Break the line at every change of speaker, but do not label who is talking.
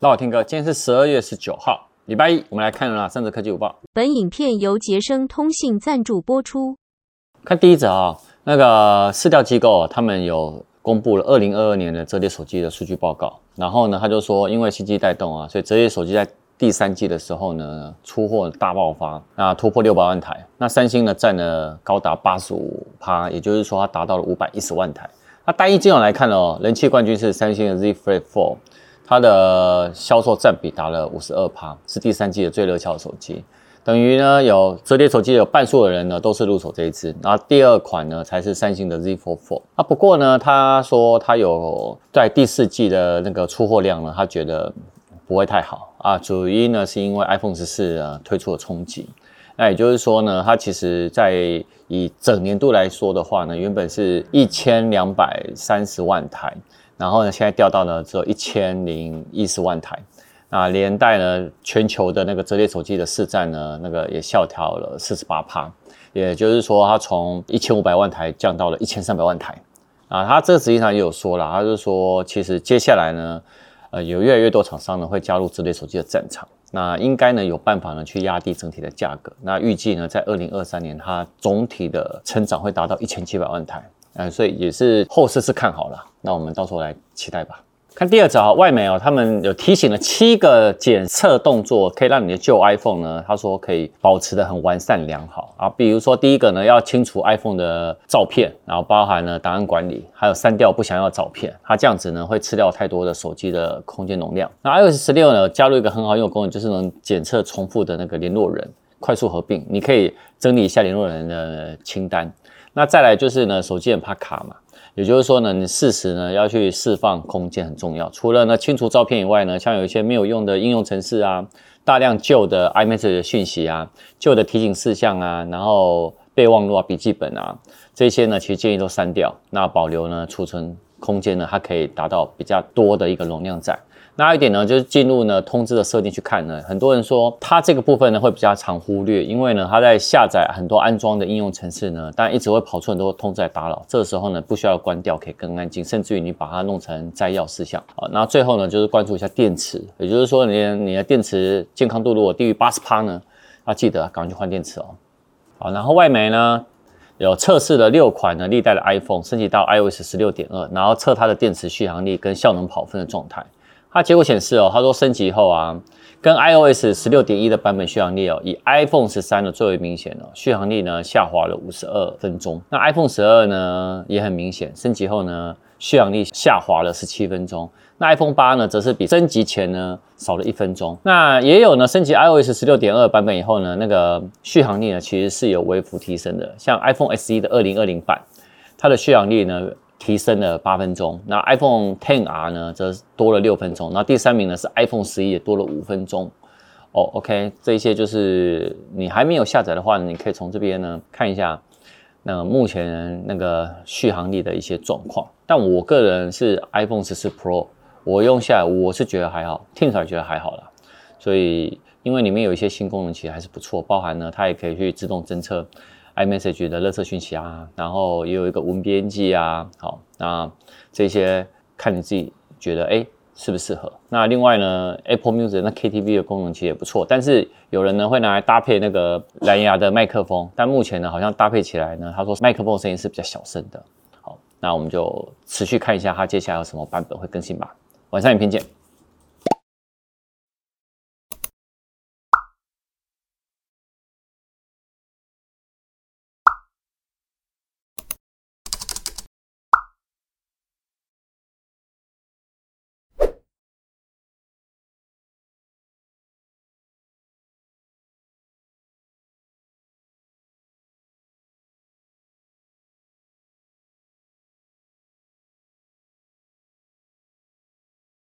那我听歌，今天是十二月十九号，礼拜一，我们来看了，三则科技午报。
本影片由杰生通信赞助播出。
看第一则啊，那个市调机构他们有公布了二零二二年的折叠手机的数据报告，然后呢，他就说，因为新机带动啊，所以折叠手机在第三季的时候呢，出货大爆发，那突破六百万台，那三星呢占了高达八十五趴，也就是说它达到了五百一十万台。那单一机种来看哦，人气冠军是三星的 Z Flip 4。它的销售占比达了五十二趴，是第三季的最热销手机。等于呢，有折叠手机有半数的人呢都是入手这一支。然后第二款呢才是三星的 Z Fold 4。啊，不过呢，他说他有在第四季的那个出货量呢，他觉得不会太好啊。主因呢是因为 iPhone 十四啊推出了冲击。那也就是说呢，它其实在以整年度来说的话呢，原本是一千两百三十万台。然后呢，现在掉到呢只有一千零一十万台，那连带呢全球的那个折叠手机的市占呢，那个也下调了四十八趴，也就是说它从一千五百万台降到了一千三百万台，啊，它这实际上也有说了，它就是说其实接下来呢，呃，有越来越多厂商呢会加入折叠手机的战场，那应该呢有办法呢去压低整体的价格，那预计呢在二零二三年它总体的成长会达到一千七百万台。嗯，所以也是后市是看好了，那我们到时候来期待吧。看第二则啊，外媒哦，他们有提醒了七个检测动作，可以让你的旧 iPhone 呢，他说可以保持得很完善良好啊。比如说第一个呢，要清除 iPhone 的照片，然后包含了档案管理，还有删掉不想要的照片，它这样子呢会吃掉太多的手机的空间容量。那 iOS 十六呢，加入一个很好用的功能，就是能检测重复的那个联络人，快速合并，你可以整理一下联络人的清单。那再来就是呢，手机很怕卡嘛，也就是说呢，你适时呢要去释放空间很重要。除了呢清除照片以外呢，像有一些没有用的应用程式啊，大量旧的 iMessage 的讯息啊，旧的提醒事项啊，然后备忘录啊、笔记本啊，这些呢其实建议都删掉，那保留呢储存空间呢，它可以达到比较多的一个容量在。那一点呢，就是进入呢通知的设定去看呢，很多人说它这个部分呢会比较常忽略，因为呢它在下载很多安装的应用程式呢，但一直会跑出很多通知来打扰，这个时候呢不需要关掉，可以更安静，甚至于你把它弄成摘要事项啊。那最后呢就是关注一下电池，也就是说你你的电池健康度如果低于八十帕呢，要记得赶快去换电池哦。好，然后外媒呢有测试了六款呢历代的 iPhone 升级到 iOS 十六点二，然后测它的电池续航力跟效能跑分的状态。它结果显示哦，它说升级后啊，跟 iOS 十六点一的版本续航力哦，以 iPhone 十三的最为明显哦，续航力呢下滑了五十二分钟。那 iPhone 十二呢也很明显，升级后呢续航力下滑了十七分钟。那 iPhone 八呢则是比升级前呢少了一分钟。那也有呢升级 iOS 十六点二版本以后呢，那个续航力呢其实是有微幅提升的。像 iPhone SE 的二零二零版，它的续航力呢。提升了八分钟，那 iPhone XR 呢，则多了六分钟。那第三名呢是 iPhone 十一，也多了五分钟。哦，OK，这些就是你还没有下载的话，你可以从这边呢看一下，那目前那个续航力的一些状况。但我个人是 iPhone 十四 Pro，我用下来我是觉得还好，听起来觉得还好啦。所以因为里面有一些新功能，其实还是不错，包含呢它也可以去自动侦测。iMessage 的垃圾讯息啊，然后也有一个文编辑啊，好，那这些看你自己觉得哎适不适合。那另外呢，Apple Music 那 KTV 的功能其实也不错，但是有人呢会拿来搭配那个蓝牙的麦克风，但目前呢好像搭配起来呢，他说麦克风声音是比较小声的。好，那我们就持续看一下它接下来有什么版本会更新吧。晚上影片见。